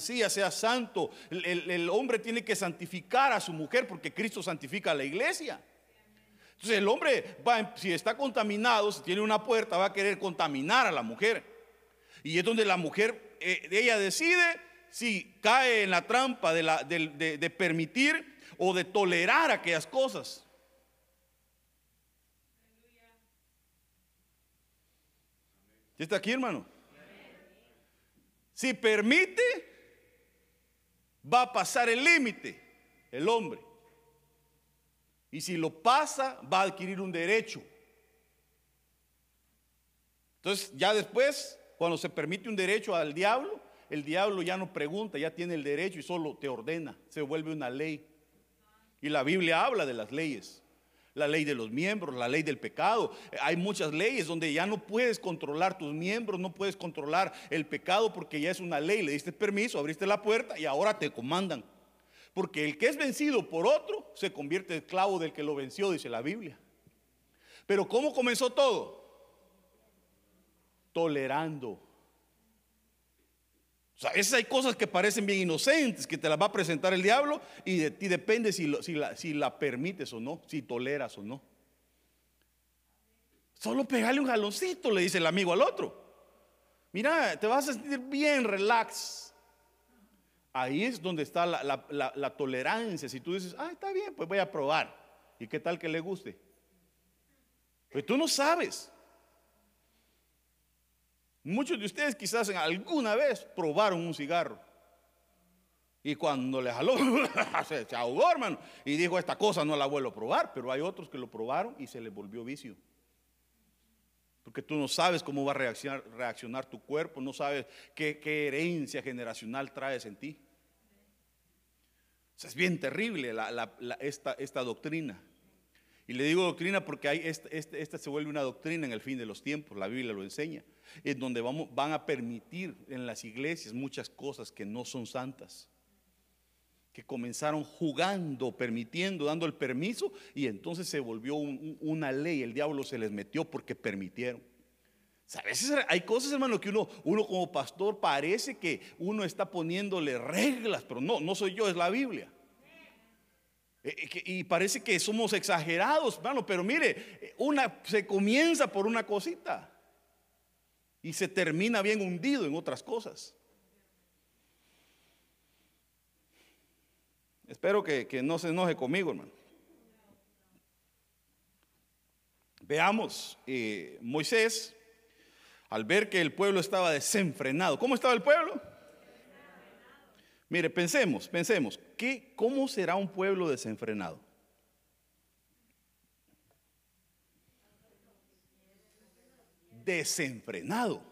sea santo. El, hombre tiene que santificar a su mujer porque Cristo santifica a la iglesia. Entonces el hombre, va, si está contaminado, si tiene una puerta, va a querer contaminar a la mujer. Y es donde la mujer, eh, ella decide si cae en la trampa de, permitir o de tolerar aquellas cosas. ¿Ya está aquí, hermano? Si permite, va a pasar el límite el hombre. Y si lo pasa, va a adquirir un derecho. Entonces, ya después, cuando se permite un derecho al diablo, el diablo ya no pregunta, ya tiene el derecho y solo te ordena, se vuelve una ley. Y la Biblia habla de las leyes, la ley de los miembros, la ley del pecado. Hay muchas leyes donde ya no puedes controlar tus miembros, no puedes controlar el pecado porque ya es una ley, le diste permiso, abriste la puerta y ahora te comandan. Porque el que es vencido por otro se convierte en esclavo del que lo venció, dice la Biblia. Pero ¿cómo comenzó todo? Tolerando. Sea, esas hay cosas que parecen bien inocentes, que te las va a presentar el diablo y de ti depende si, la, la permites o no, si toleras o no. Solo pegarle un jaloncito, le dice el amigo al otro. Mira, te vas a sentir bien, relax. Ahí es donde está la, tolerancia. Si tú dices, ah, está bien, pues voy a probar. ¿Y qué tal que le guste? Pues tú no sabes. Muchos de ustedes quizás alguna vez probaron un cigarro. Y cuando le jaló, se, ahogó, hermano. Y dijo, esta cosa no la vuelvo a probar. Pero hay otros que lo probaron y se les volvió vicio. Porque tú no sabes cómo va a reaccionar, reaccionar tu cuerpo, no sabes qué, herencia generacional traes en ti. es bien terrible esta, esta, doctrina. Y le digo doctrina porque hay, esta, se vuelve una doctrina en el fin de los tiempos, la Biblia lo enseña, en donde van a permitir en las iglesias muchas cosas que no son santas que comenzaron jugando, permitiendo, dando el permiso, y entonces se volvió una ley, el diablo se les metió porque permitieron. a veces hay cosas, hermano, que uno, uno como pastor parece que uno está poniéndole reglas, pero no, no soy yo, es la Biblia. Eh, eh, y parece que somos exagerados, hermano, pero mire, una, se comienza por una cosita y se termina bien hundido en otras cosas. Espero que, no se enoje conmigo, hermano. Veamos, eh, Moisés, al ver que el pueblo estaba desenfrenado, ¿cómo estaba el pueblo? Mire, pensemos, pensemos, ¿qué, ¿cómo será un pueblo desenfrenado? Desenfrenado.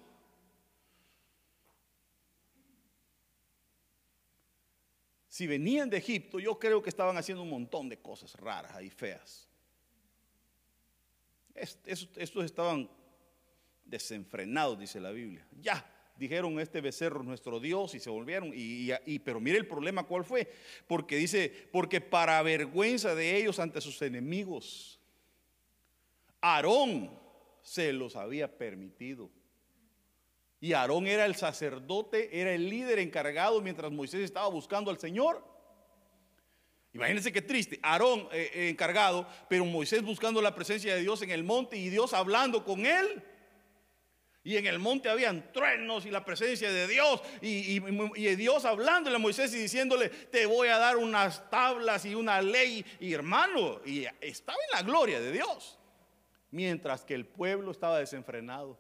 si venían de Egipto, yo creo que estaban haciendo un montón de cosas raras y feas. Estos estaban desenfrenados, dice la Biblia. Ya, dijeron este becerro es nuestro Dios y se volvieron. Y, y, pero mire el problema cuál fue. Porque dice, porque para vergüenza de ellos ante sus enemigos, Aarón se los había permitido. Y Aarón era el sacerdote, era el líder encargado mientras Moisés estaba buscando al Señor. Imagínense qué triste, Aarón eh, eh, encargado, pero Moisés buscando la presencia de Dios en el monte y Dios hablando con él. Y en el monte habían truenos y la presencia de Dios y, Dios hablándole a Moisés y diciéndole, te voy a dar unas tablas y una ley. Y hermano, y estaba en la gloria de Dios, mientras que el pueblo estaba desenfrenado.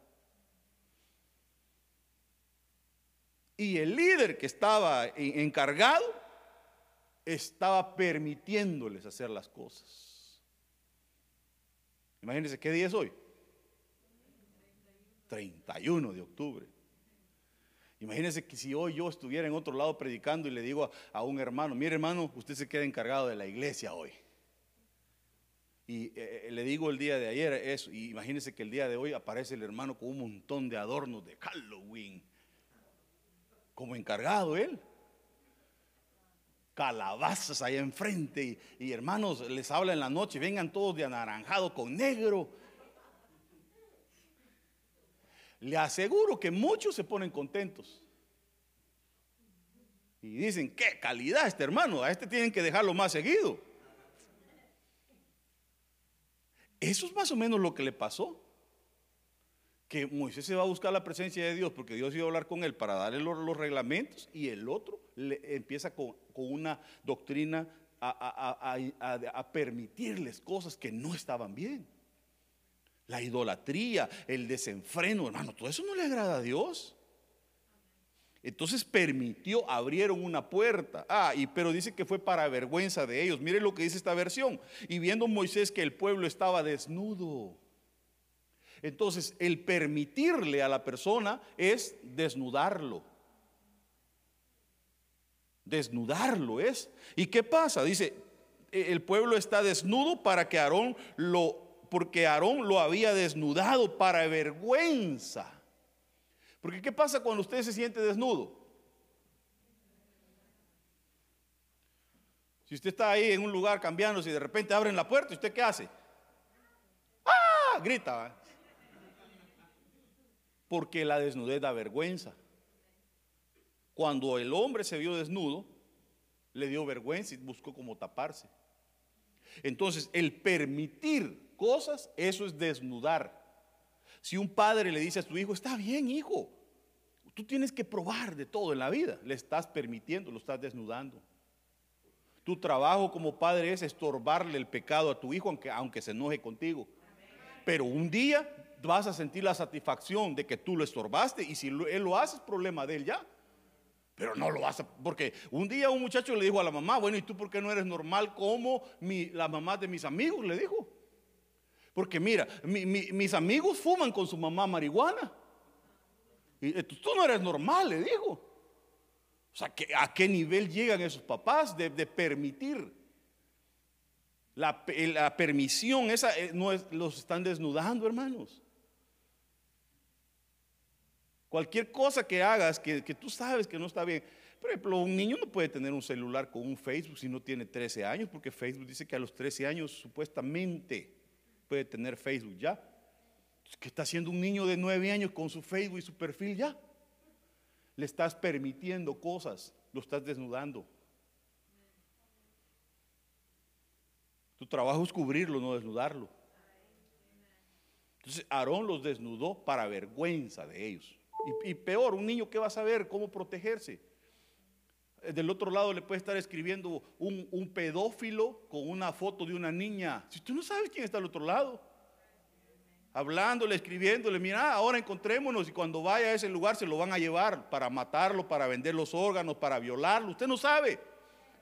Y el líder que estaba encargado estaba permitiéndoles hacer las cosas. Imagínense qué día es hoy. 31 de octubre. Imagínense que si hoy yo estuviera en otro lado predicando y le digo a, un hermano, mire hermano, usted se queda encargado de la iglesia hoy. Y eh, eh, le digo el día de ayer eso, y imagínense que el día de hoy aparece el hermano con un montón de adornos de Halloween como encargado él. Calabazas ahí enfrente y, hermanos les habla en la noche, vengan todos de anaranjado con negro. Le aseguro que muchos se ponen contentos. Y dicen, qué calidad este hermano, a este tienen que dejarlo más seguido. Eso es más o menos lo que le pasó. Que Moisés se va a buscar la presencia de Dios porque Dios iba a hablar con él para darle los, reglamentos y el otro le empieza con, una doctrina a, a permitirles cosas que no estaban bien. La idolatría, el desenfreno, hermano, todo eso no le agrada a Dios. Entonces permitió, abrieron una puerta. Ah, y pero dice que fue para vergüenza de ellos. Mire lo que dice esta versión. Y viendo Moisés que el pueblo estaba desnudo. Entonces, el permitirle a la persona es desnudarlo. Desnudarlo es. ¿Y qué pasa? Dice, e, el pueblo está desnudo para que Aarón lo porque Aarón lo había desnudado para vergüenza. Porque ¿qué pasa cuando usted se siente desnudo? Si usted está ahí en un lugar cambiándose y de repente abren la puerta, ¿usted qué hace? ¡Ah! Grita. Porque la desnudez da vergüenza. Cuando el hombre se vio desnudo, le dio vergüenza y buscó como taparse. Entonces, el permitir cosas, eso es desnudar. Si un padre le dice a su hijo, está bien, hijo, tú tienes que probar de todo en la vida, le estás permitiendo, lo estás desnudando. Tu trabajo como padre es estorbarle el pecado a tu hijo, aunque, aunque se enoje contigo. Pero un día vas a sentir la satisfacción de que tú lo estorbaste y si él lo hace es problema de él ya. Pero no lo hace, porque un día un muchacho le dijo a la mamá, bueno, ¿y tú por qué no eres normal como mi, la mamá de mis amigos? Le dijo. Porque mira, mis amigos fuman con su mamá marihuana. Y eh, tú no eres normal, le digo. O sea, ¿a qué nivel llegan esos papás de, permitir? La, permisión, esa eh, no los están desnudando, hermanos. Cualquier cosa que hagas que, tú sabes que no está bien. Por ejemplo, un niño no puede tener un celular con un Facebook si no tiene 13 años, porque Facebook dice que a los 13 años supuestamente puede tener Facebook ya. ¿Qué está haciendo un niño de 9 años con su Facebook y su perfil ya? Le estás permitiendo cosas, lo estás desnudando. Tu trabajo es cubrirlo, no desnudarlo. Entonces Aarón los desnudó para vergüenza de ellos. Y, peor, un niño que va a saber cómo protegerse. Eh, del otro lado le puede estar escribiendo un, pedófilo con una foto de una niña. Si tú no sabes quién está al otro lado, hablándole, escribiéndole, mira, ahora encontrémonos y cuando vaya a ese lugar se lo van a llevar para matarlo, para vender los órganos, para violarlo. Usted no sabe.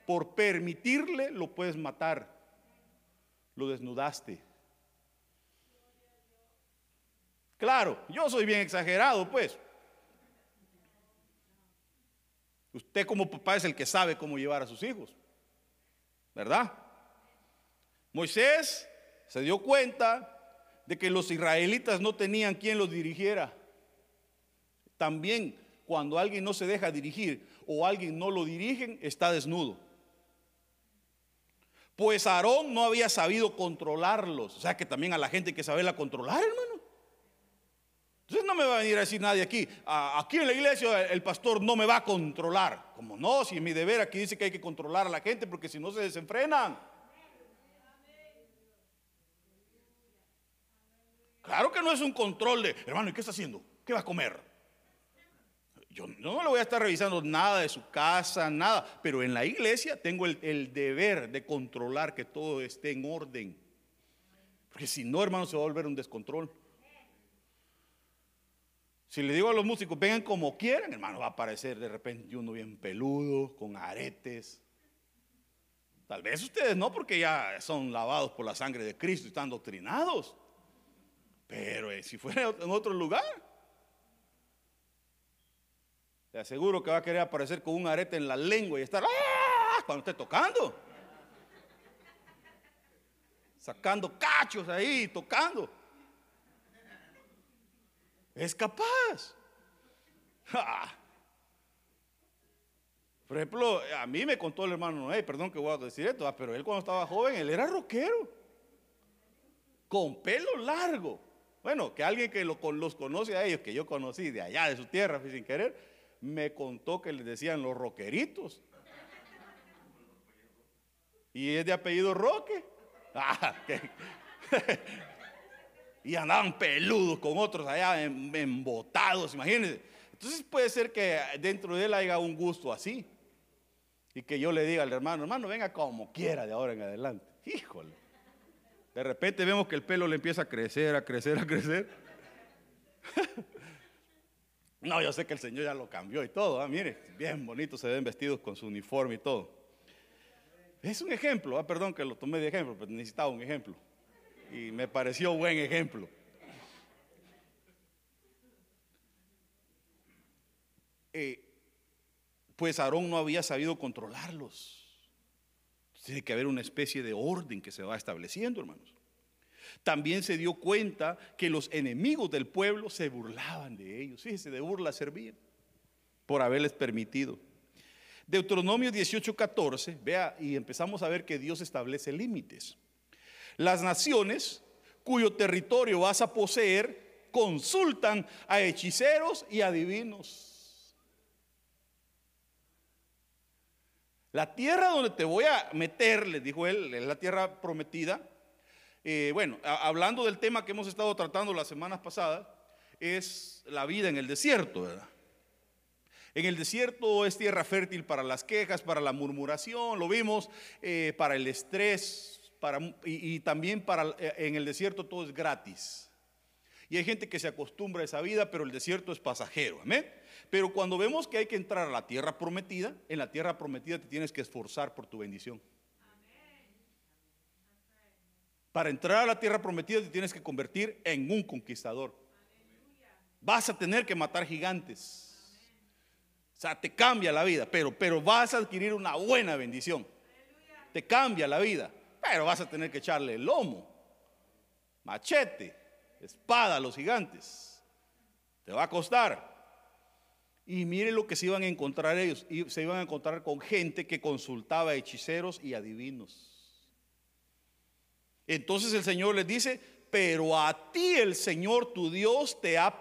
Por permitirle lo puedes matar. Lo desnudaste. Claro, yo soy bien exagerado, pues. Usted como papá es el que sabe cómo llevar a sus hijos. ¿Verdad? Moisés se dio cuenta de que los israelitas no tenían quien los dirigiera. También cuando alguien no se deja dirigir o alguien no lo dirigen, está desnudo. Pues Aarón no había sabido controlarlos. O sea que también a la gente hay que saberla controlar, hermano. Entonces no me va a venir a decir nadie aquí, aquí en la iglesia el pastor no me va a controlar. Como no, si mi deber aquí dice que hay que controlar a la gente porque si no se desenfrenan. Claro que no es un control de, hermano, ¿y qué está haciendo? ¿Qué va a comer? Yo no le voy a estar revisando nada de su casa, nada, pero en la iglesia tengo el, el deber de controlar que todo esté en orden. Porque si no, hermano, se va a volver un descontrol. Si le digo a los músicos, vengan como quieran, hermano, va a aparecer de repente uno bien peludo, con aretes. Tal vez ustedes no, porque ya son lavados por la sangre de Cristo y están doctrinados. Pero eh, si fuera en otro lugar, te aseguro que va a querer aparecer con un arete en la lengua y estar ¡ah! cuando esté tocando. Sacando cachos ahí, tocando. Es capaz. Por ejemplo, a mí me contó el hermano Noé, perdón que voy a decir esto, ah, pero él cuando estaba joven, él era rockero. Con pelo largo. Bueno, que alguien que los conoce a ellos, que yo conocí de allá, de su tierra, sin querer, me contó que le decían los roqueritos. Y es de apellido Roque. Ah, y andaban peludos con otros allá embotados, imagínense. Entonces puede ser que dentro de él haya un gusto así. Y que yo le diga al hermano, hermano, venga como quiera de ahora en adelante. Híjole. De repente vemos que el pelo le empieza a crecer, a crecer, a crecer. No, yo sé que el Señor ya lo cambió y todo. ¿ah? Mire, bien bonito se ven vestidos con su uniforme y todo. Es un ejemplo, ¿ah? perdón que lo tomé de ejemplo, pero necesitaba un ejemplo. Y me pareció buen ejemplo. Eh, pues Aarón no había sabido controlarlos. Tiene que haber una especie de orden que se va estableciendo, hermanos. También se dio cuenta que los enemigos del pueblo se burlaban de ellos. Fíjese, de burla servían por haberles permitido. Deuteronomio 18:14, vea, y empezamos a ver que Dios establece límites. Las naciones cuyo territorio vas a poseer consultan a hechiceros y adivinos. La tierra donde te voy a meter, le dijo él, es la tierra prometida, eh, bueno, hablando del tema que hemos estado tratando las semanas pasadas, es la vida en el desierto, ¿verdad? En el desierto es tierra fértil para las quejas, para la murmuración, lo vimos, eh, para el estrés, para, y, también para, eh, en el desierto todo es gratis. Y hay gente que se acostumbra a esa vida, pero el desierto es pasajero, amén. Pero cuando vemos que hay que entrar a la tierra prometida, en la tierra prometida te tienes que esforzar por tu bendición. Para entrar a la tierra prometida te tienes que convertir en un conquistador. Vas a tener que matar gigantes. O sea, te cambia la vida, pero, pero vas a adquirir una buena bendición. Te cambia la vida, pero vas a tener que echarle el lomo, machete, espada a los gigantes. Te va a costar. Y mire lo que se iban a encontrar ellos. Se iban a encontrar con gente que consultaba hechiceros y adivinos. Entonces el Señor les dice, pero a ti el Señor tu Dios te ha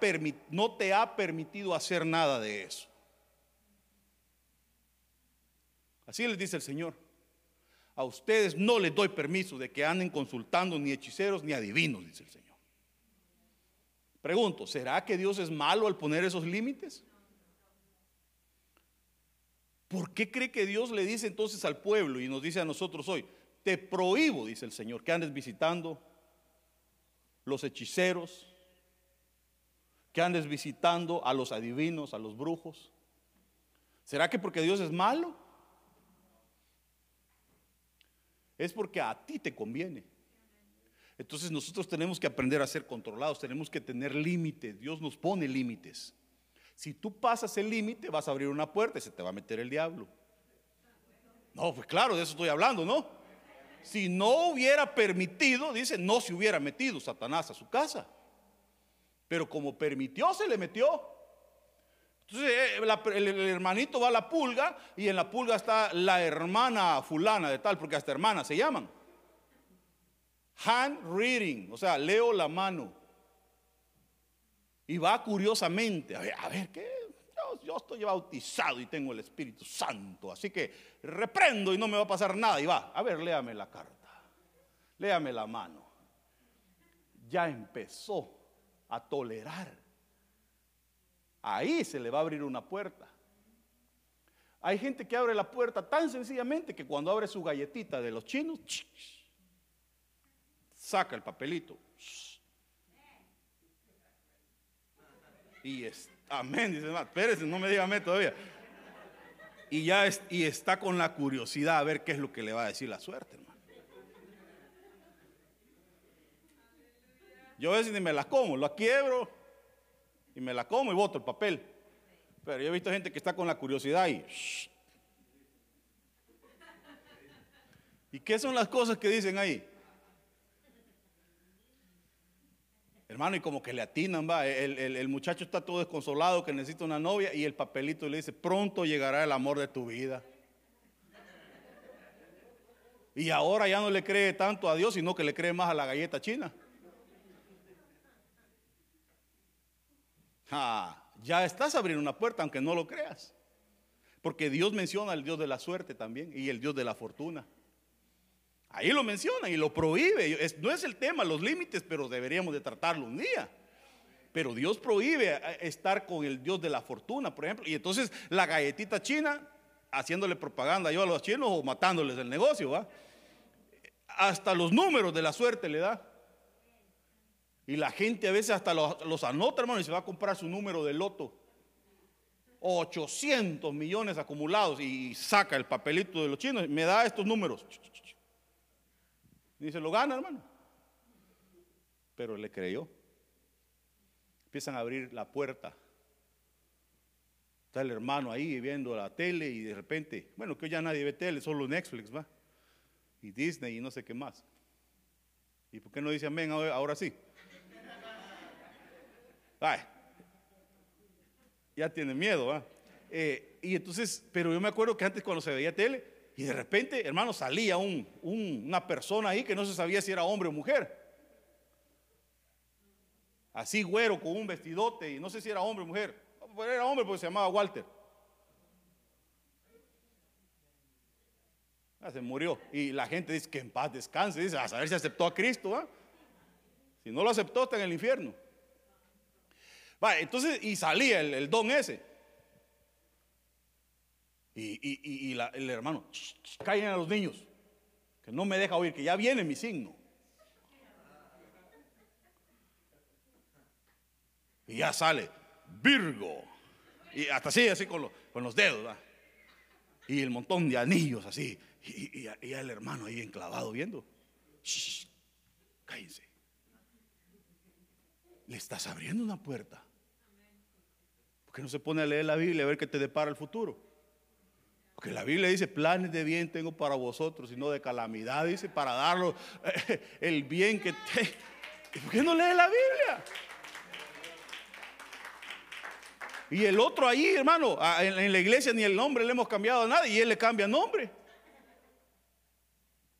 no te ha permitido hacer nada de eso. Así les dice el Señor. A ustedes no les doy permiso de que anden consultando ni hechiceros ni adivinos, dice el Señor. Pregunto, ¿será que Dios es malo al poner esos límites? ¿Por qué cree que Dios le dice entonces al pueblo y nos dice a nosotros hoy, te prohíbo, dice el Señor, que andes visitando los hechiceros, que andes visitando a los adivinos, a los brujos. ¿Será que porque Dios es malo? Es porque a ti te conviene. Entonces nosotros tenemos que aprender a ser controlados, tenemos que tener límites. Dios nos pone límites. Si tú pasas el límite, vas a abrir una puerta y se te va a meter el diablo. No, pues claro, de eso estoy hablando, ¿no? si no hubiera permitido, dice, no se hubiera metido Satanás a su casa. Pero como permitió, se le metió. Entonces eh, el, hermanito va a la pulga y en la pulga está la hermana fulana de tal, porque hasta hermanas se llaman. Hand reading, o sea, leo la mano. Y va curiosamente, a ver, a ver, ¿qué? yo estoy bautizado y tengo el Espíritu Santo, así que reprendo y no me va a pasar nada. Y va, a ver, léame la carta, léame la mano. Ya empezó a tolerar. Ahí se le va a abrir una puerta. Hay gente que abre la puerta tan sencillamente que cuando abre su galletita de los chinos, saca el papelito. Y está Amén, dice. Espérese, no me diga todavía. Y ya y está con la curiosidad a ver qué es lo que le va a decir la suerte, hermano. Yo a veces ni me la como, la quiebro y me la como y boto el papel. Pero yo he visto gente que está con la curiosidad y. ¿Y qué son las cosas que dicen ahí? Hermano, y como que le atinan, va. El, muchacho está todo desconsolado que necesita una novia y el papelito le dice, pronto llegará el amor de tu vida. Y ahora ya no le cree tanto a Dios, sino que le cree más a la galleta china. Ya estás abriendo una puerta, aunque no lo creas. Porque Dios menciona al Dios de la suerte también y el Dios de la fortuna. Ahí lo menciona y lo prohíbe. no es el tema, los límites, pero deberíamos de tratarlo un día. Pero Dios prohíbe eh, estar con el Dios de la fortuna, por ejemplo. Y entonces la galletita china, haciéndole propaganda yo a los chinos o matándoles el negocio, ¿va? Hasta los números de la suerte le da. Y la gente a veces hasta los, anota, hermano, y se va a comprar su número de loto. 800 millones acumulados y saca el papelito de los chinos y me da estos números. Y se lo gana, hermano. Pero le creyó. Empiezan a abrir la puerta. Está el hermano ahí viendo la tele y de repente, bueno, que ya nadie ve tele, solo Netflix, va. Y Disney y no sé qué más. ¿Y por qué no dice amén ahora sí? Ay, ya tiene miedo. Eh, y entonces, pero yo me acuerdo que antes cuando se veía tele, y de repente, hermano, salía un, una persona ahí que no se sabía si era hombre o mujer. Así güero con un vestidote y no sé si era hombre o mujer. Pero era hombre porque se llamaba Walter. Ah, se murió. Y la gente dice que en paz descanse. Dice, a saber si aceptó a Cristo. ¿va? Si no lo aceptó, está en el infierno. Entonces, y salía el, don ese. Y, el hermano, callen a los niños, que no me deja oír, que ya viene mi signo. Y ya sale, Virgo. Y hasta así, así con, con los dedos. Y el montón de anillos así. Y, y, el hermano ahí enclavado viendo. cállense. Le estás abriendo una puerta. Porque no se pone a leer la Biblia a ver qué te depara el futuro. Porque la Biblia dice, planes de bien tengo para vosotros, y no de calamidad, dice, para darlo el bien que te... ¿Por qué no lee la Biblia? Y el otro ahí, hermano, en la iglesia ni el nombre le hemos cambiado a nada y él le cambia nombre.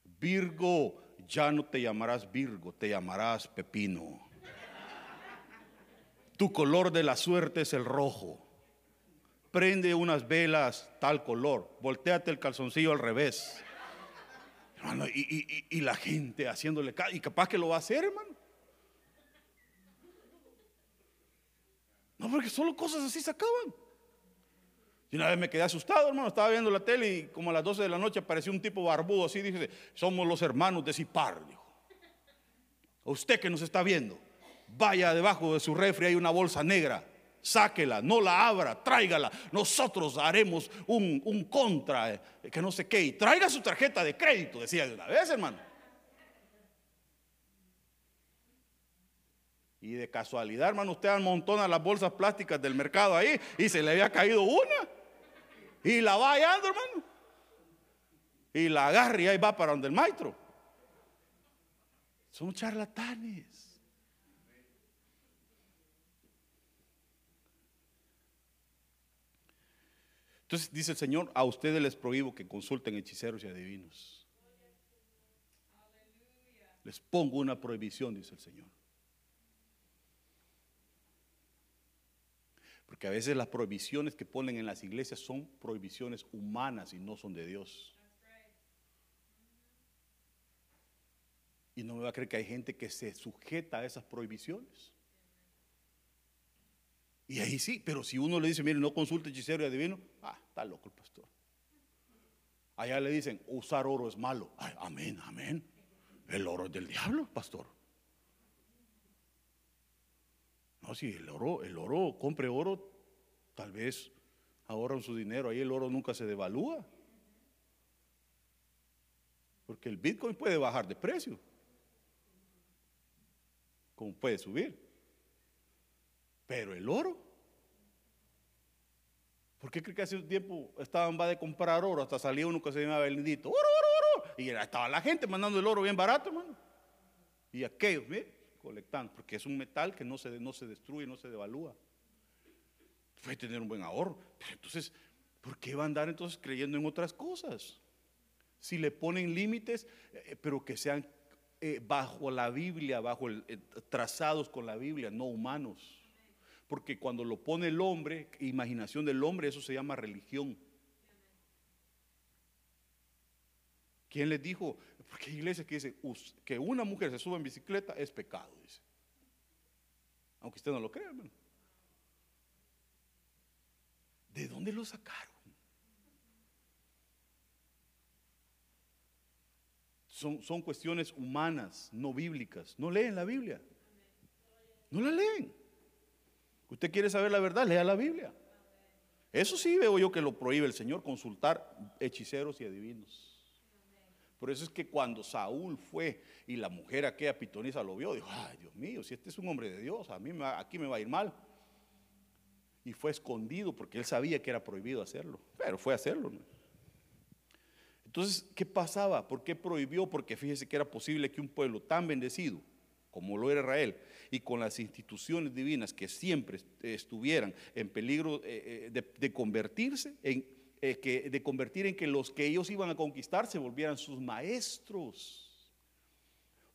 Virgo, ya no te llamarás Virgo, te llamarás Pepino. Tu color de la suerte es el rojo. Prende unas velas tal color. Volteate el calzoncillo al revés. Hermano, y, la gente haciéndole y capaz que lo va a hacer, hermano. No, porque solo cosas así se acaban. Y una vez me quedé asustado, hermano. Estaba viendo la tele y como a las 12 de la noche apareció un tipo barbudo así. Dice: Somos los hermanos de Cipar. Dijo. Usted que nos está viendo, vaya debajo de su refri, hay una bolsa negra. Sáquela, no la abra, tráigala. Nosotros haremos un, un contra, eh, que no sé qué. Y traiga su tarjeta de crédito, decía de una vez, hermano. Y de casualidad, hermano, usted amontona las bolsas plásticas del mercado ahí y se le había caído una. Y la va hallando, hermano. Y la agarra y ahí va para donde el maestro. Son charlatanes. Entonces dice el Señor, a ustedes les prohíbo que consulten hechiceros y adivinos. Les pongo una prohibición, dice el Señor. Porque a veces las prohibiciones que ponen en las iglesias son prohibiciones humanas y no son de Dios. Y no me va a creer que hay gente que se sujeta a esas prohibiciones. Y ahí sí, pero si uno le dice, mire, no consulte hechicero y adivino, ah, está loco el pastor. Allá le dicen, usar oro es malo. amén, amén. El oro es del diablo, pastor. No, si el oro, el oro, compre oro, tal vez ahorran su dinero, ahí el oro nunca se devalúa. Porque el Bitcoin puede bajar de precio, como puede subir. Pero el oro, ¿por qué cree que hace un tiempo estaban va de comprar oro? Hasta salía uno que se llamaba bendito, oro, oro, oro. Y estaba la gente mandando el oro bien barato, hermano. Y aquellos, mire, colectando, porque es un metal que no se, no se destruye, no se devalúa. Puede tener un buen ahorro. Pero entonces, ¿por qué va a andar entonces creyendo en otras cosas? Si le ponen límites, eh, pero que sean eh, bajo la Biblia, bajo el, eh, trazados con la Biblia, no humanos. Porque cuando lo pone el hombre, imaginación del hombre, eso se llama religión. ¿Quién les dijo? Porque hay iglesias que dicen que una mujer se suba en bicicleta es pecado, dice. Aunque usted no lo crea, hermano. ¿De dónde lo sacaron? Son, son cuestiones humanas, no bíblicas. No leen la Biblia. No la leen. Usted quiere saber la verdad, lea la Biblia. Eso sí veo yo que lo prohíbe el Señor, consultar hechiceros y adivinos. Por eso es que cuando Saúl fue y la mujer aquella pitonisa lo vio, dijo, ay Dios mío, si este es un hombre de Dios, a mí aquí me va a ir mal. Y fue escondido porque él sabía que era prohibido hacerlo, pero fue a hacerlo. Entonces, ¿qué pasaba? ¿Por qué prohibió? Porque fíjese que era posible que un pueblo tan bendecido como lo era Israel, y con las instituciones divinas que siempre estuvieran en peligro eh, eh, de, convertirse, en, eh, que, de convertir en que los que ellos iban a conquistar se volvieran sus maestros.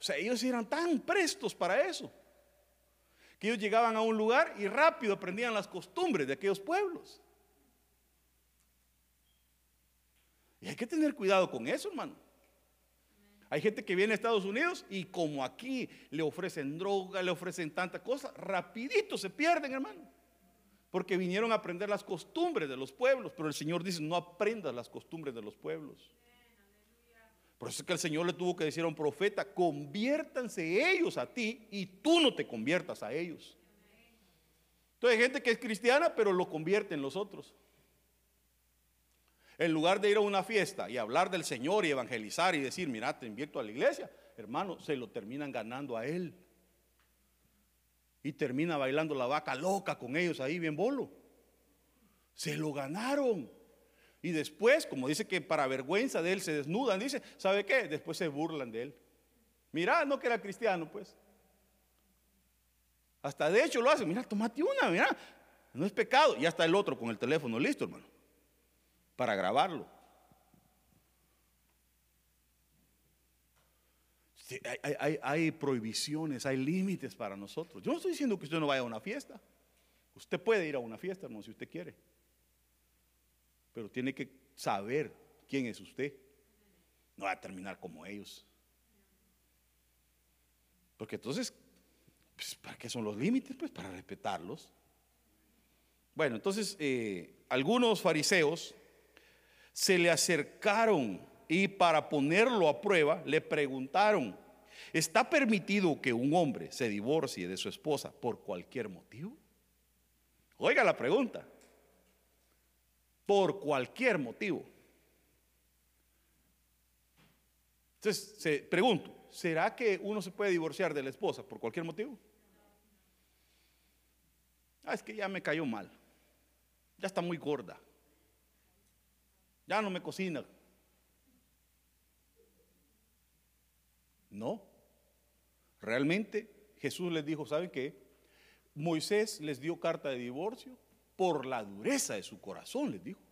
O sea, ellos eran tan prestos para eso, que ellos llegaban a un lugar y rápido aprendían las costumbres de aquellos pueblos. Y hay que tener cuidado con eso, hermano. Hay gente que viene a Estados Unidos y como aquí le ofrecen droga, le ofrecen tantas cosas, rapidito se pierden, hermano. Porque vinieron a aprender las costumbres de los pueblos, pero el Señor dice, no aprendas las costumbres de los pueblos. Por eso es que el Señor le tuvo que decir a un profeta, conviértanse ellos a ti y tú no te conviertas a ellos. Entonces hay gente que es cristiana, pero lo convierte en los otros. En lugar de ir a una fiesta y hablar del Señor y evangelizar y decir, mira, te invierto a la iglesia, hermano, se lo terminan ganando a él. Y termina bailando la vaca loca con ellos ahí bien bolo. Se lo ganaron. Y después, como dice que para vergüenza de él se desnudan, dice, ¿sabe qué? Después se burlan de él. Mira, no que era cristiano, pues. Hasta de hecho lo hacen, mira, tomate una, mira, no es pecado. Y hasta el otro con el teléfono, listo, hermano para grabarlo. hay, prohibiciones, hay límites para nosotros. Yo no estoy diciendo que usted no vaya a una fiesta. Usted puede ir a una fiesta, hermano, si usted quiere. Pero tiene que saber quién es usted. No va a terminar como ellos. Porque entonces, pues, ¿para qué son los límites? Pues para respetarlos. Bueno, entonces, eh, algunos fariseos se le acercaron y para ponerlo a prueba le preguntaron, ¿está permitido que un hombre se divorcie de su esposa por cualquier motivo? Oiga la pregunta, por cualquier motivo. Entonces, se, pregunto, ¿será que uno se puede divorciar de la esposa por cualquier motivo? Ah, es que ya me cayó mal, ya está muy gorda ya no me cocina. No. Realmente Jesús les dijo, ¿saben qué? Moisés les dio carta de divorcio por la dureza de su corazón, les dijo.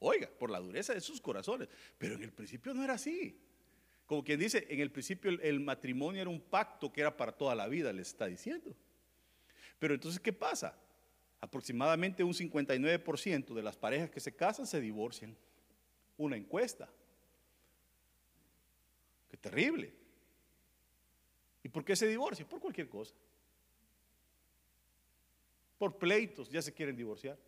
Oiga, por la dureza de sus corazones. Pero en el principio no era así. Como quien dice, en el principio el, el matrimonio era un pacto que era para toda la vida, les está diciendo. Pero entonces, ¿qué pasa? Aproximadamente un 59% de las parejas que se casan se divorcian una encuesta. Qué terrible. ¿Y por qué se divorcia? Por cualquier cosa. Por pleitos, ya se quieren divorciar.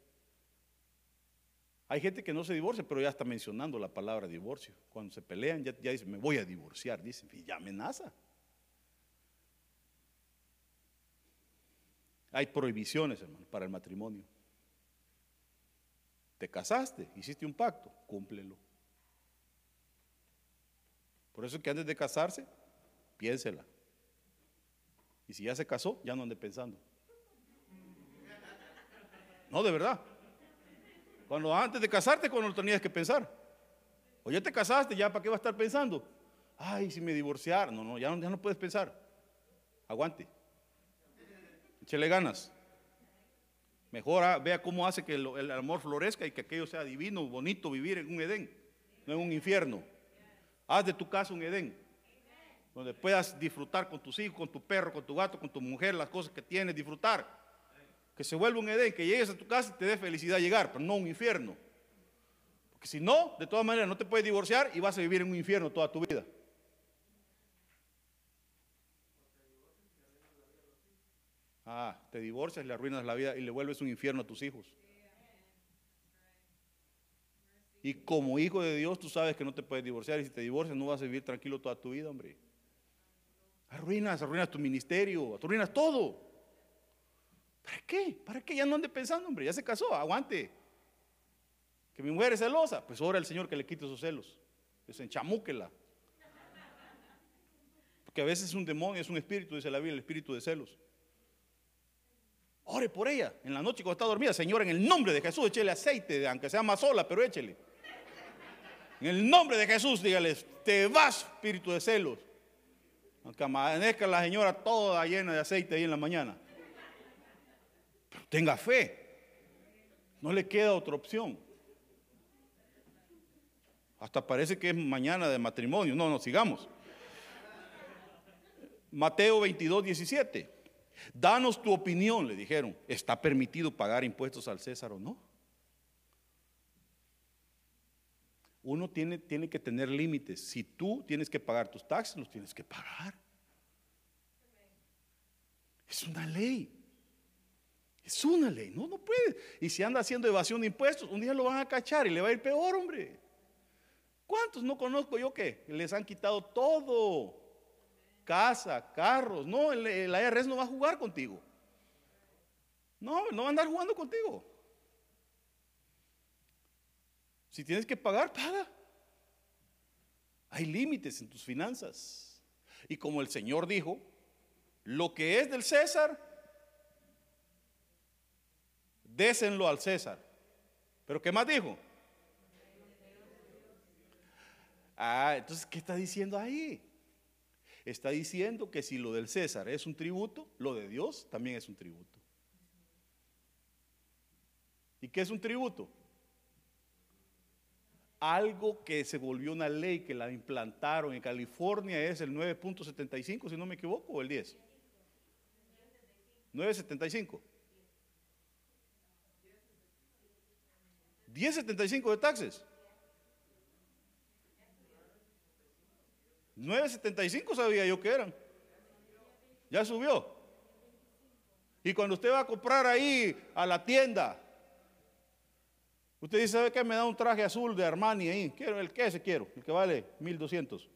Hay gente que no se divorcia, pero ya está mencionando la palabra divorcio. Cuando se pelean, ya, dicen, me voy a divorciar, dicen, y ya amenaza. Hay prohibiciones, hermano, para el matrimonio. Te casaste, hiciste un pacto, cúmplelo. Por eso es que antes de casarse, piénsela. Y si ya se casó, ya no ande pensando. No, de verdad. Cuando antes de casarte, cuando lo tenías que pensar. O ya te casaste, ya para qué va a estar pensando. Ay, si me divorciar. No, no, ya no, ya no puedes pensar. Aguante. Échele ganas. Mejor vea cómo hace que el, amor florezca y que aquello sea divino, bonito, vivir en un Edén, no en un infierno. Haz de tu casa un Edén, donde puedas disfrutar con tus hijos, con tu perro, con tu gato, con tu mujer, las cosas que tienes, disfrutar. Que se vuelva un Edén, que llegues a tu casa y te dé felicidad llegar, pero no un infierno. Porque si no, de todas maneras, no te puedes divorciar y vas a vivir en un infierno toda tu vida. Ah, te divorcias, le arruinas la vida y le vuelves un infierno a tus hijos. Y como hijo de Dios, tú sabes que no te puedes divorciar. Y si te divorcias, no vas a vivir tranquilo toda tu vida, hombre. Arruinas, arruinas tu ministerio, arruinas todo. ¿Para qué? ¿Para qué? Ya no ande pensando, hombre. Ya se casó, aguante. Que mi mujer es celosa. Pues ora al Señor que le quite esos celos. Que enchamuquela. Porque a veces es un demonio, es un espíritu, dice la Biblia, el espíritu de celos. Ore por ella. En la noche cuando está dormida, Señor, en el nombre de Jesús, échele aceite, aunque sea más sola, pero échele. En el nombre de Jesús, dígales, te vas, espíritu de celos. Aunque amanezca la señora toda llena de aceite ahí en la mañana. tenga fe. No le queda otra opción. Hasta parece que es mañana de matrimonio. No, no, sigamos. Mateo 22, 17. Danos tu opinión, le dijeron. ¿Está permitido pagar impuestos al César o no? uno tiene, tiene que tener límites. Si tú tienes que pagar tus taxes, los tienes que pagar. Es una ley. Es una ley. No, no puede. Y si anda haciendo evasión de impuestos, un día lo van a cachar y le va a ir peor, hombre. ¿Cuántos no conozco yo que les han quitado todo? Casa, carros. No, el, el IRS no va a jugar contigo. No, no va a andar jugando contigo. Si tienes que pagar, paga. Hay límites en tus finanzas. Y como el Señor dijo, lo que es del César, désenlo al César. Pero ¿qué más dijo? Ah, entonces, ¿qué está diciendo ahí? Está diciendo que si lo del César es un tributo, lo de Dios también es un tributo. ¿Y qué es un tributo? algo que se volvió una ley que la implantaron en California es el 9.75, si no me equivoco, o el 10. 9.75. 10.75 de taxes. 9.75 sabía yo que eran. Ya subió. Y cuando usted va a comprar ahí a la tienda, Usted dice, ¿sabe qué? Me da un traje azul de Armani ahí. Quiero el que ese quiero, el que vale 1200.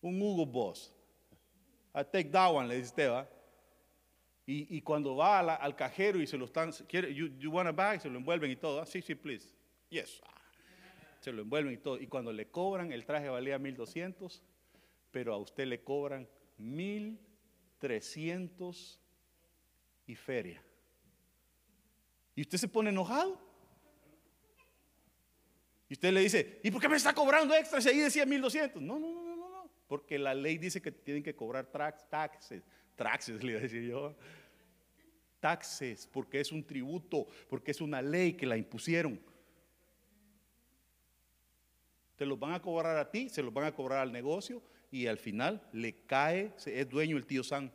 Un Hugo Boss. I take that le dice usted, ¿va? Y, cuando va al cajero y se lo están, ¿quiere, you, you want a bag? Se lo envuelven y todo. Sí, sí, please. Yes. Se lo envuelven y todo. Y cuando le cobran, el traje valía 1200, pero a usted le cobran 1300 y feria. Y usted se pone enojado. Y usted le dice, ¿y por qué me está cobrando extra si ahí decía 1200? No, no, no, no, no. Porque la ley dice que tienen que cobrar taxes. Taxes, le iba a decir yo. Taxes, porque es un tributo, porque es una ley que la impusieron. Te los van a cobrar a ti, se los van a cobrar al negocio y al final le cae, es dueño el tío San.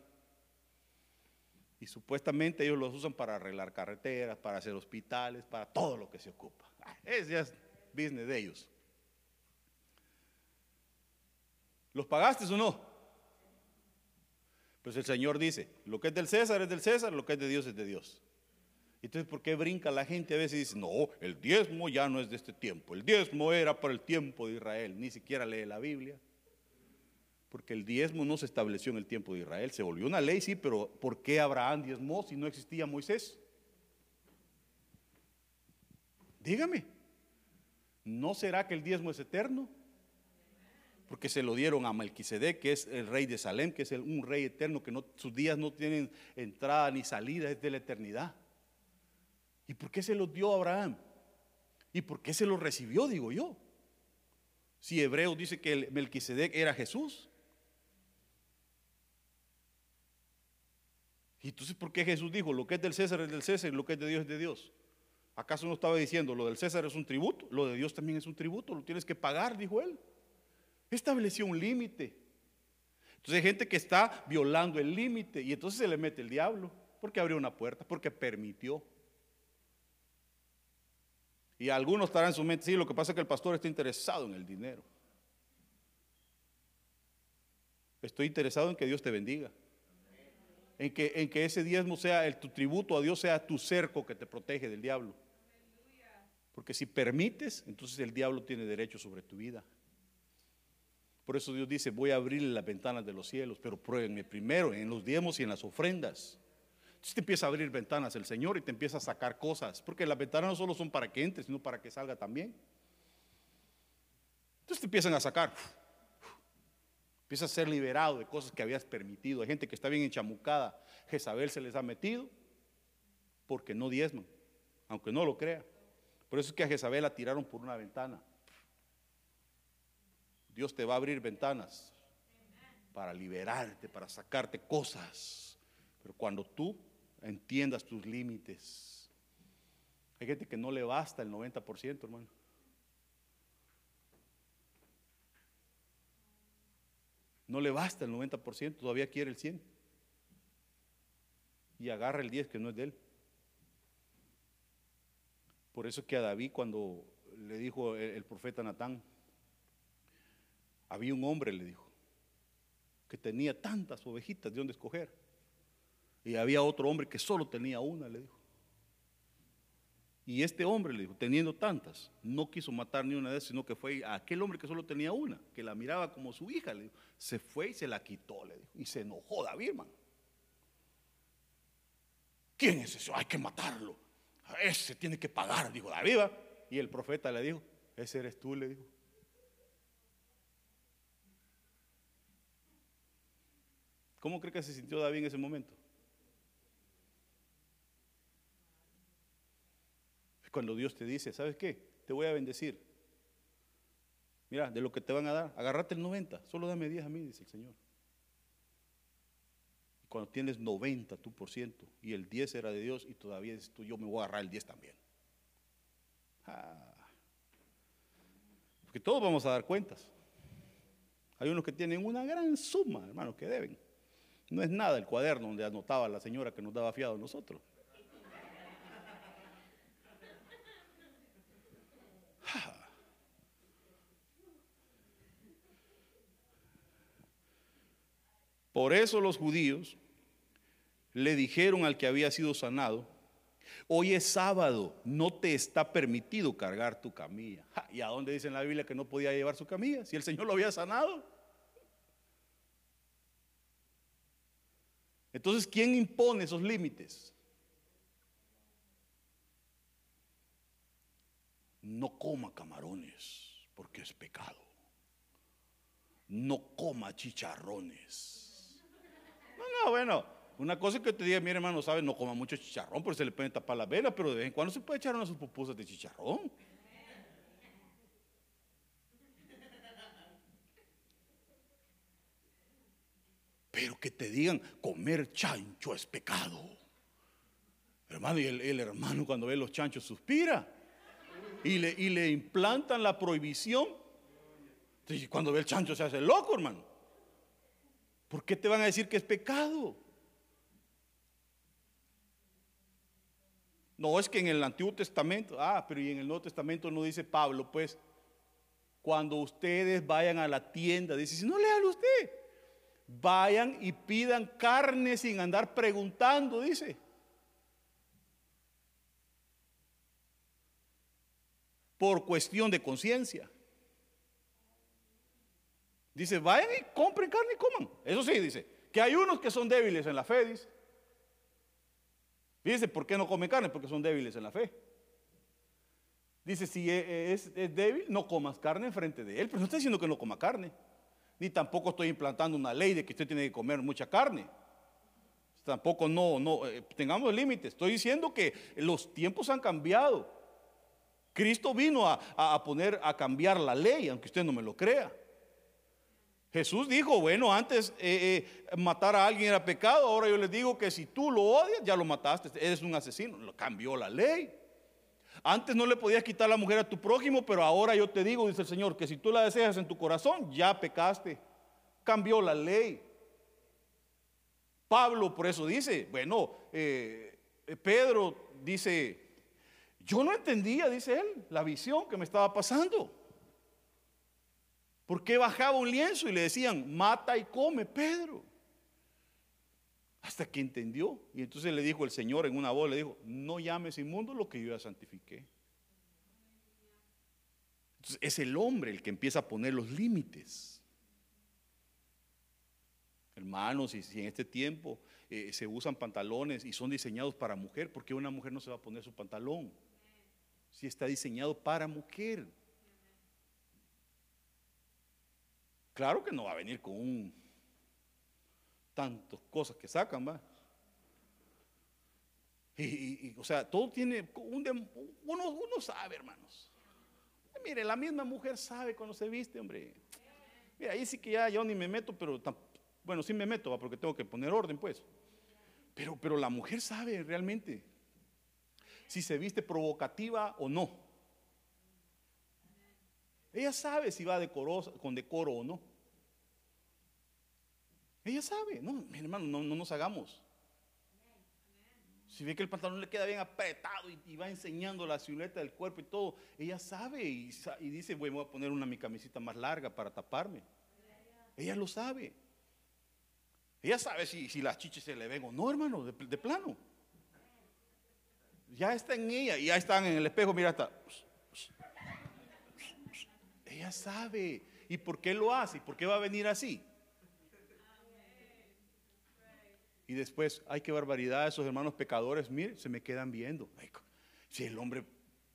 Y supuestamente ellos los usan para arreglar carreteras, para hacer hospitales, para todo lo que se ocupa. Ah, ese es business de ellos. ¿Los pagaste o no? Pues el Señor dice, lo que es del César es del César, lo que es de Dios es de Dios. Entonces, ¿por qué brinca la gente a veces y dice, no, el diezmo ya no es de este tiempo, el diezmo era para el tiempo de Israel, ni siquiera lee la Biblia? Porque el diezmo no se estableció en el tiempo de Israel. Se volvió una ley, sí, pero ¿por qué Abraham diezmó si no existía Moisés? Dígame, ¿no será que el diezmo es eterno? Porque se lo dieron a Melquisedec, que es el rey de Salem, que es un rey eterno, que sus días no tienen entrada ni salida, es de la eternidad. ¿Y por qué se lo dio a Abraham? ¿Y por qué se lo recibió, digo yo? Si Hebreo dice que Melquisedec era Jesús. Y entonces, ¿por qué Jesús dijo, lo que es del César es del César y lo que es de Dios es de Dios? ¿Acaso no estaba diciendo, lo del César es un tributo, lo de Dios también es un tributo, lo tienes que pagar, dijo él? Estableció un límite. Entonces hay gente que está violando el límite y entonces se le mete el diablo porque abrió una puerta, porque permitió. Y algunos estarán en su mente, sí, lo que pasa es que el pastor está interesado en el dinero. Estoy interesado en que Dios te bendiga. En que, en que ese diezmo sea, el, tu tributo a Dios sea tu cerco que te protege del diablo. Porque si permites, entonces el diablo tiene derecho sobre tu vida. Por eso Dios dice, voy a abrirle las ventanas de los cielos, pero pruébenme primero en los diezmos y en las ofrendas. Entonces te empieza a abrir ventanas el Señor y te empieza a sacar cosas, porque las ventanas no solo son para que entre, sino para que salga también. Entonces te empiezan a sacar. Empiezas a ser liberado de cosas que habías permitido. Hay gente que está bien enchamucada. Jezabel se les ha metido porque no diezman, aunque no lo crea. Por eso es que a Jezabel la tiraron por una ventana. Dios te va a abrir ventanas para liberarte, para sacarte cosas. Pero cuando tú entiendas tus límites. Hay gente que no le basta el 90%, hermano. No le basta el 90%, todavía quiere el 100%. Y agarra el 10 que no es de él. Por eso que a David cuando le dijo el, profeta Natán, había un hombre, le dijo, que tenía tantas ovejitas de donde escoger. Y había otro hombre que solo tenía una, le dijo. Y este hombre, le dijo, teniendo tantas, no quiso matar ni una de esas, sino que fue a aquel hombre que solo tenía una, que la miraba como su hija, le dijo, se fue y se la quitó, le dijo. Y se enojó David, hermano. ¿Quién es ese? Hay que matarlo. Ese tiene que pagar, dijo David. Y el profeta le dijo, ese eres tú, le dijo. ¿Cómo cree que se sintió David en ese momento? Cuando Dios te dice, ¿sabes qué? Te voy a bendecir. Mira, de lo que te van a dar, agárrate el 90, solo dame 10 a mí, dice el Señor. Y cuando tienes 90 tú por ciento y el 10 era de Dios y todavía dices yo me voy a agarrar el 10 también. Ah. Porque todos vamos a dar cuentas. Hay unos que tienen una gran suma, hermanos, que deben. No es nada el cuaderno donde anotaba la señora que nos daba fiado a nosotros. Por eso los judíos le dijeron al que había sido sanado, hoy es sábado, no te está permitido cargar tu camilla. ¿Y a dónde dice en la Biblia que no podía llevar su camilla? Si el Señor lo había sanado. Entonces, ¿quién impone esos límites? No coma camarones porque es pecado. No coma chicharrones no, bueno, una cosa que te diga, mi hermano, sabes, no coma mucho chicharrón, porque se le pueden tapar la vela, pero de vez en cuando se puede echar unas pupusas de chicharrón. Pero que te digan, comer chancho es pecado. Hermano, y el, hermano cuando ve los chanchos suspira. Y le, y le implantan la prohibición. Entonces, cuando ve el chancho se hace loco, hermano. ¿Por qué te van a decir que es pecado? No, es que en el Antiguo Testamento, ah, pero y en el Nuevo Testamento no dice Pablo, pues, cuando ustedes vayan a la tienda, dice, si no le habla usted, vayan y pidan carne sin andar preguntando, dice. Por cuestión de conciencia. Dice, vayan y compren carne y coman. Eso sí, dice, que hay unos que son débiles en la fe, dice. Dice, ¿por qué no comen carne? Porque son débiles en la fe. Dice, si e, e, es, débil, no comas carne frente de él. Pero no estoy diciendo que no coma carne. Ni tampoco estoy implantando una ley de que usted tiene que comer mucha carne. Tampoco no, no, eh, tengamos límites. Estoy diciendo que los tiempos han cambiado. Cristo vino a, a poner, a cambiar la ley, aunque usted no me lo crea. Jesús dijo, bueno, antes eh, eh, matar a alguien era pecado, ahora yo les digo que si tú lo odias, ya lo mataste, eres un asesino. Cambió la ley. Antes no le podías quitar la mujer a tu prójimo, pero ahora yo te digo, dice el Señor, que si tú la deseas en tu corazón, ya pecaste. Cambió la ley. Pablo por eso dice, bueno, eh, Pedro dice, yo no entendía, dice él, la visión que me estaba pasando. ¿Por qué bajaba un lienzo y le decían, mata y come, Pedro? Hasta que entendió. Y entonces le dijo el Señor en una voz, le dijo, no llames inmundo lo que yo ya santifiqué. Entonces es el hombre el que empieza a poner los límites. Hermanos, y si en este tiempo eh, se usan pantalones y son diseñados para mujer, ¿por qué una mujer no se va a poner su pantalón? Si está diseñado para mujer. Claro que no va a venir con un tantas cosas que sacan, va. Y, o sea, todo tiene un, uno, uno sabe, hermanos. Mire, la misma mujer sabe cuando se viste, hombre. Mira, ahí sí que ya yo ni me meto, pero bueno, sí me meto, porque tengo que poner orden, pues. Pero, pero la mujer sabe realmente si se viste provocativa o no. Ella sabe si va decorosa, con decoro o no. Ella sabe, no, hermano, no, no nos hagamos. Si ve que el pantalón le queda bien apretado y, va enseñando la silueta del cuerpo y todo, ella sabe y, dice, voy a poner una mi camisita más larga para taparme. Ella lo sabe. Ella sabe si, si las chiches se le ven o no, hermano, de, plano. Ya está en ella y ya están en el espejo, mira, está. Sabe. ¿Y por qué lo hace? ¿Y por qué va a venir así? Y después, ay, qué barbaridad, esos hermanos pecadores, mire, se me quedan viendo. si el hombre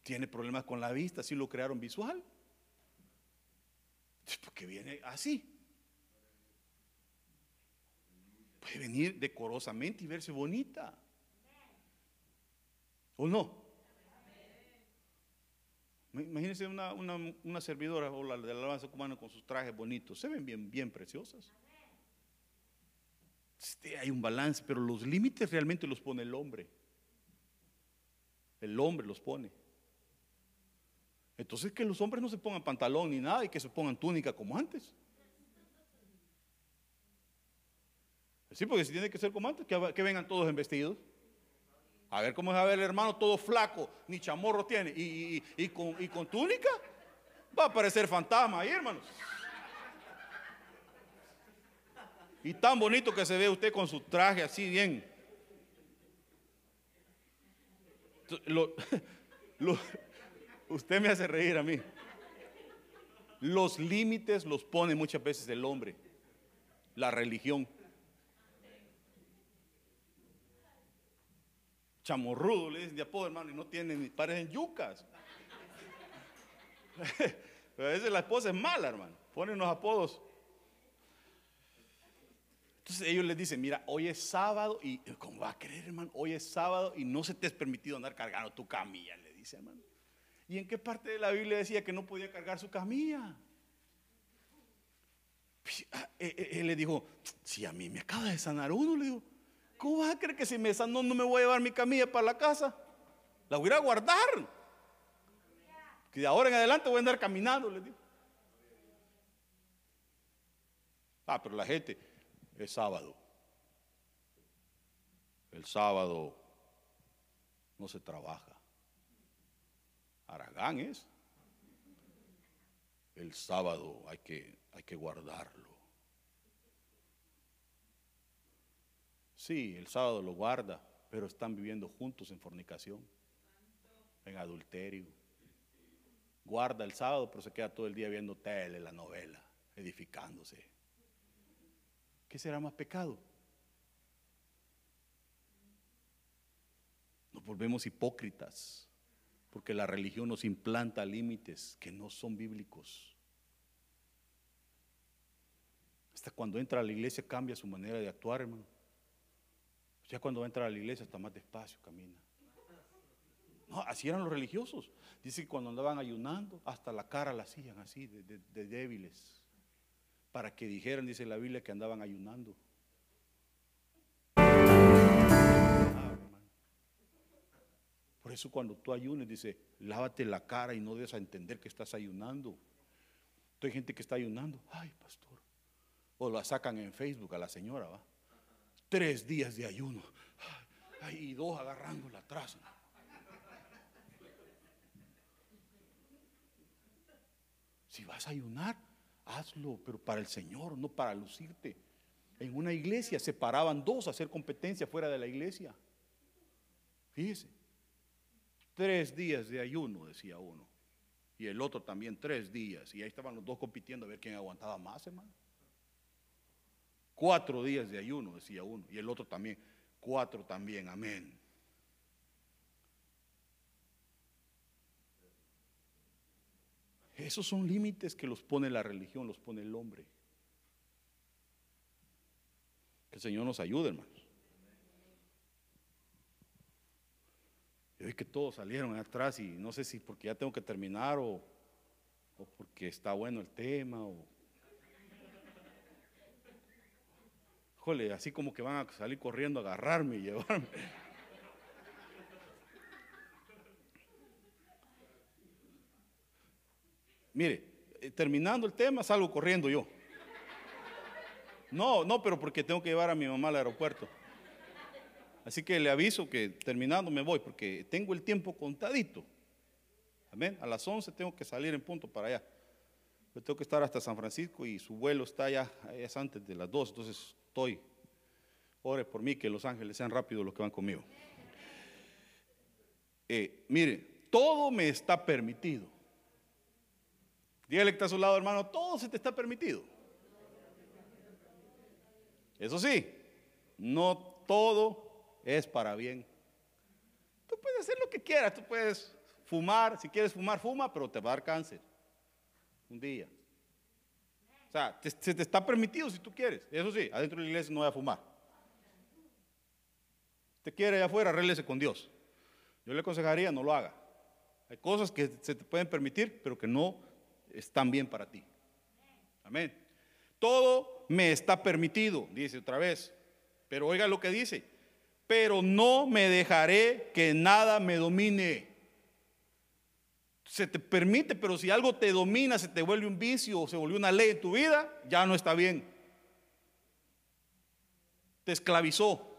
tiene problemas con la vista, si lo crearon visual. Porque viene así. Puede venir decorosamente y verse bonita. ¿O no? Imagínense una, una, servidora o la de la alabanza cubana con sus trajes bonitos. Se ven bien, bien preciosas. Este, hay un balance, pero los límites realmente los pone el hombre. El hombre los pone. Entonces que los hombres no se pongan pantalón ni nada y que se pongan túnica como antes. Sí, porque si tiene que ser como antes, que, vengan todos en vestidos. A ver cómo es a ver el hermano todo flaco, ni chamorro tiene, y, con, y con túnica, va a parecer fantasma ahí, hermanos. Y tan bonito que se ve usted con su traje así bien. usted me hace reír a mí. Los límites los pone muchas veces el hombre, la religión. Chamorrudo, le dicen de apodo, hermano, y no tienen, parecen yucas. a veces la esposa es mala, hermano. Pone unos apodos entonces ellos les dicen, mira, hoy es sábado y, ¿cómo va a creer, hermano? Hoy es sábado y no se te es permitido andar cargando tu camilla, le dice, hermano. ¿Y en qué parte de la Biblia decía que no podía cargar su camilla? Pues, ah, eh, eh, él le dijo, si a mí me acaba de sanar uno, le digo, ¿cómo vas a creer que si me sanó no me voy a llevar mi camilla para la casa? La voy a guardar. Que de ahora en adelante voy a andar caminando, le digo. Ah, pero la gente, es sábado. El sábado no se trabaja. Aragán es. El sábado hay que, hay que guardarlo. Sí, el sábado lo guarda, pero están viviendo juntos en fornicación, en adulterio. Guarda el sábado, pero se queda todo el día viendo tele, la novela, edificándose. ¿qué será más pecado? Nos volvemos hipócritas porque la religión nos implanta límites que no son bíblicos. Hasta cuando entra a la iglesia cambia su manera de actuar, hermano. Ya cuando entra a la iglesia está más despacio, camina. No, así eran los religiosos. Dice que cuando andaban ayunando, hasta la cara la hacían así, de débiles para que dijeran, dice la Biblia, que andaban ayunando. Por eso cuando tú ayunes, dice, lávate la cara y no des a entender que estás ayunando. Hay gente que está ayunando, ay pastor. O la sacan en Facebook a la señora, va. Tres días de ayuno. Y dos agarrando la traza. Si vas a ayunar, hazlo, pero para el Señor, no para lucirte. En una iglesia se paraban dos a hacer competencia fuera de la iglesia. Fíjese, tres días de ayuno, decía uno. Y el otro también tres días. Y ahí estaban los dos compitiendo a ver quién aguantaba más, hermano. Cuatro días de ayuno, decía uno. Y el otro también. Cuatro también, amén. Esos son límites que los pone la religión, los pone el hombre. Que el Señor nos ayude, hermanos. Y hoy que todos salieron atrás y no sé si porque ya tengo que terminar o, o porque está bueno el tema o... Jole, así como que van a salir corriendo a agarrarme y llevarme. Mire, eh, terminando el tema, salgo corriendo yo. No, no, pero porque tengo que llevar a mi mamá al aeropuerto. Así que le aviso que terminando me voy porque tengo el tiempo contadito. Amén. A las 11 tengo que salir en punto para allá. Yo tengo que estar hasta San Francisco y su vuelo está allá, es antes de las 2, entonces estoy. Ore por mí que los ángeles sean rápidos los que van conmigo. Eh, mire, todo me está permitido. Dígale que está a su lado, hermano, todo se te está permitido. Eso sí, no todo es para bien. Tú puedes hacer lo que quieras, tú puedes fumar, si quieres fumar, fuma, pero te va a dar cáncer. Un día. Sea, se te está permitido si tú quieres. Eso sí, adentro de la iglesia no voy a fumar. Te quiere allá afuera, arréglese con Dios. Yo le aconsejaría, no lo haga. Hay cosas que se te pueden permitir, pero que no están bien para ti. Amén. Todo me está permitido, dice otra vez. Pero oiga lo que dice. Pero no me dejaré que nada me domine. Se te permite, pero si algo te domina, se te vuelve un vicio o se vuelve una ley en tu vida, ya no está bien. Te esclavizó.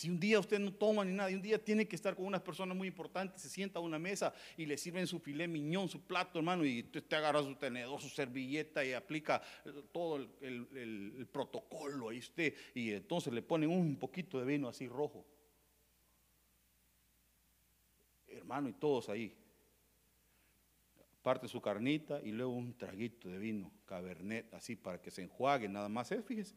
Si un día usted no toma ni nada, y un día tiene que estar con unas personas muy importantes, se sienta a una mesa y le sirven su filé miñón, su plato, hermano, y usted agarra su tenedor, su servilleta y aplica todo el, protocolo ahí usted, y entonces le ponen un poquito de vino así rojo. Hermano, y todos ahí. Parte su carnita y luego un traguito de vino, cabernet, así para que se enjuague, nada más es, fíjese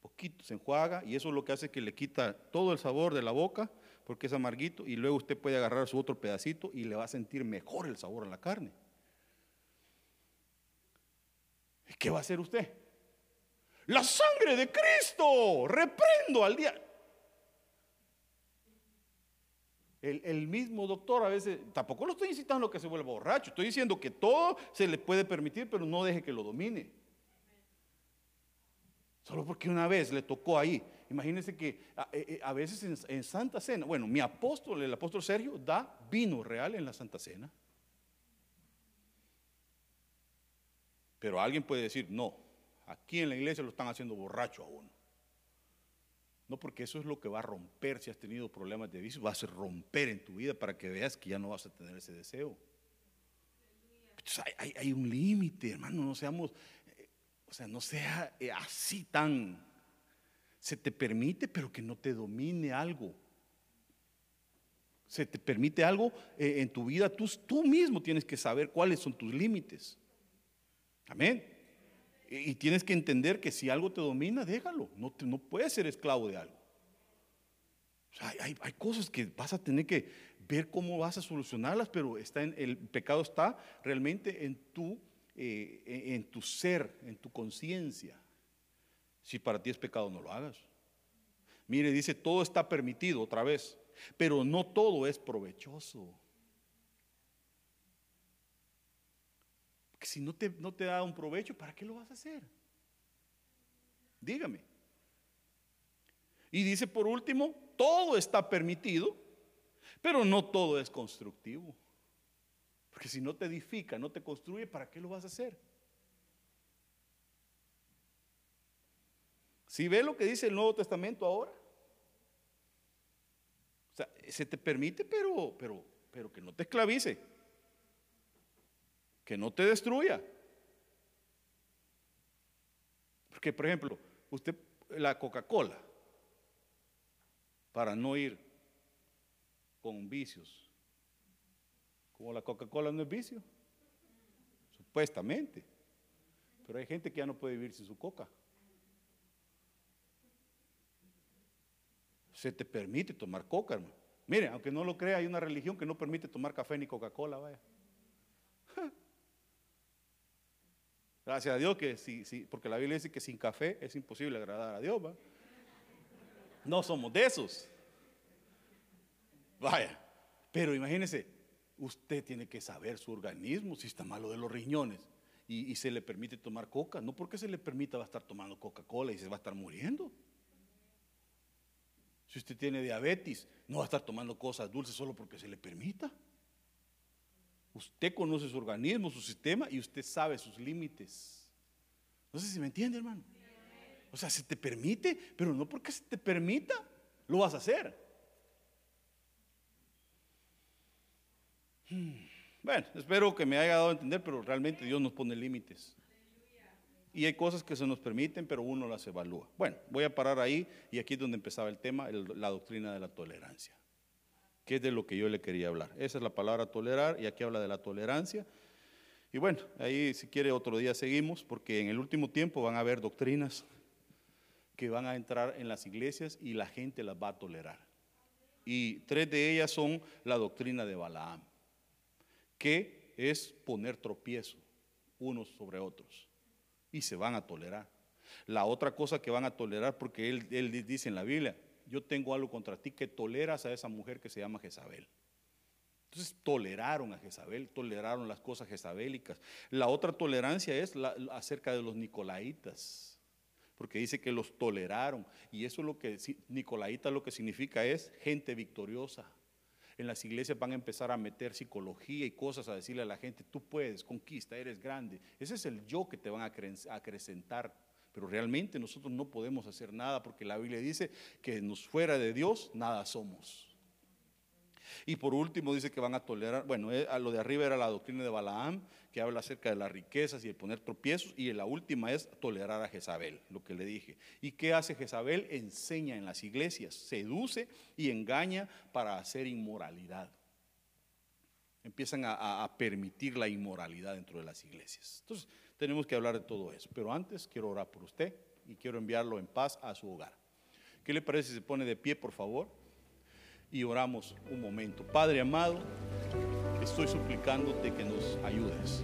poquito se enjuaga y eso es lo que hace que le quita todo el sabor de la boca porque es amarguito y luego usted puede agarrar su otro pedacito y le va a sentir mejor el sabor a la carne. ¿Qué va a hacer usted? La sangre de Cristo, reprendo al día. El, el, mismo doctor a veces, tampoco lo estoy incitando a que se vuelva borracho, estoy diciendo que todo se le puede permitir, pero no deje que lo domine. Solo porque una vez le tocó ahí. Imagínense que a, eh, eh, veces en, Santa Cena, bueno, mi apóstol, el apóstol Sergio, da vino real en la Santa Cena. Pero alguien puede decir, no, aquí en la iglesia lo están haciendo borracho a uno. No, porque eso es lo que va a romper si has tenido problemas de vicio, va a romper en tu vida para que veas que ya no vas a tener ese deseo. hay, hay, un límite, hermano, no seamos o sea, no sea eh, así tan... Se te permite, pero que no te domine algo. Se te permite algo eh, en tu vida, tú, tú mismo tienes que saber cuáles son tus límites. Amén. Y, tienes que entender que si algo te domina, déjalo. No, no puedes ser esclavo de algo. hay, hay, cosas que vas a tener que ver cómo vas a solucionarlas, pero está en, el pecado está realmente en tu eh, en tu ser, en tu conciencia. Si para ti es pecado, no lo hagas. Mire, dice, todo está permitido otra vez, pero no todo es provechoso. Porque si no te, no te da un provecho, ¿para qué lo vas a hacer? Dígame. Y dice por último, todo está permitido, pero no todo es constructivo. Porque si no te edifica, no te construye, ¿para qué lo vas a hacer? Si ve lo que dice el Nuevo Testamento ahora, o sea, se te permite, pero, pero, pero que no te esclavice, que no te destruya. Porque, por ejemplo, usted, la Coca-Cola, para no ir con vicios como la Coca-Cola no es vicio, supuestamente. Pero hay gente que ya no puede vivir sin su coca. Se te permite tomar coca, hermano. Mire, aunque no lo crea, hay una religión que no permite tomar café ni Coca-Cola, vaya. Gracias a Dios que sí, sí, porque la Biblia dice que sin café es imposible agradar a Dios, ¿va? No somos de esos. Vaya, pero imagínese, usted tiene que saber su organismo, si está malo de los riñones y, se le permite tomar coca, no porque se le permita va a estar tomando Coca-Cola y se va a estar muriendo. Si usted tiene diabetes, no va a estar tomando cosas dulces solo porque se le permita. Usted conoce su organismo, su sistema y usted sabe sus límites. No sé si me entiende, hermano. O sea, se te permite, pero no porque se te permita, lo vas a hacer. Bueno, espero que me haya dado a entender, pero realmente Dios nos pone límites. Y hay cosas que se nos permiten, pero uno las evalúa. Bueno, voy a parar ahí y aquí es donde empezaba el tema, la doctrina de la tolerancia, que es de lo que yo le quería hablar. Esa es la palabra tolerar y aquí habla de la tolerancia. Y bueno, ahí si quiere otro día seguimos, porque en el último tiempo van a haber doctrinas que van a entrar en las iglesias y la gente las va a tolerar. Y tres de ellas son la doctrina de Balaam, que es poner tropiezo unos sobre otros y se van a tolerar. La otra cosa que van a tolerar, porque él, dice en la Biblia, yo tengo algo contra ti que toleras a esa mujer que se llama Jezabel. Entonces toleraron a Jezabel, toleraron las cosas jezabélicas. La otra tolerancia es acerca de los nicolaitas, porque dice que los toleraron. Y eso es lo que, nicolaita lo que significa es gente victoriosa. En las iglesias van a empezar a meter psicología y cosas a decirle a la gente, tú puedes, conquista, eres grande. Ese es el yo que te van a acrecentar. Pero realmente nosotros no podemos hacer nada porque la Biblia dice que nos fuera de Dios nada somos. Y por último dice que van a tolerar, bueno, eh, a lo de arriba era la doctrina de Balaam, que habla acerca de las riquezas y el poner tropiezos, y la última es tolerar a Jezabel, lo que le dije. ¿Y qué hace Jezabel? Enseña en las iglesias, seduce y engaña para hacer inmoralidad. Empiezan a, a permitir la inmoralidad dentro de las iglesias. Entonces, tenemos que hablar de todo eso. Pero antes quiero orar por usted y quiero enviarlo en paz a su hogar. ¿Qué le parece si se pone de pie, por favor? y oramos un momento. Padre amado, estoy suplicándote que nos ayudes.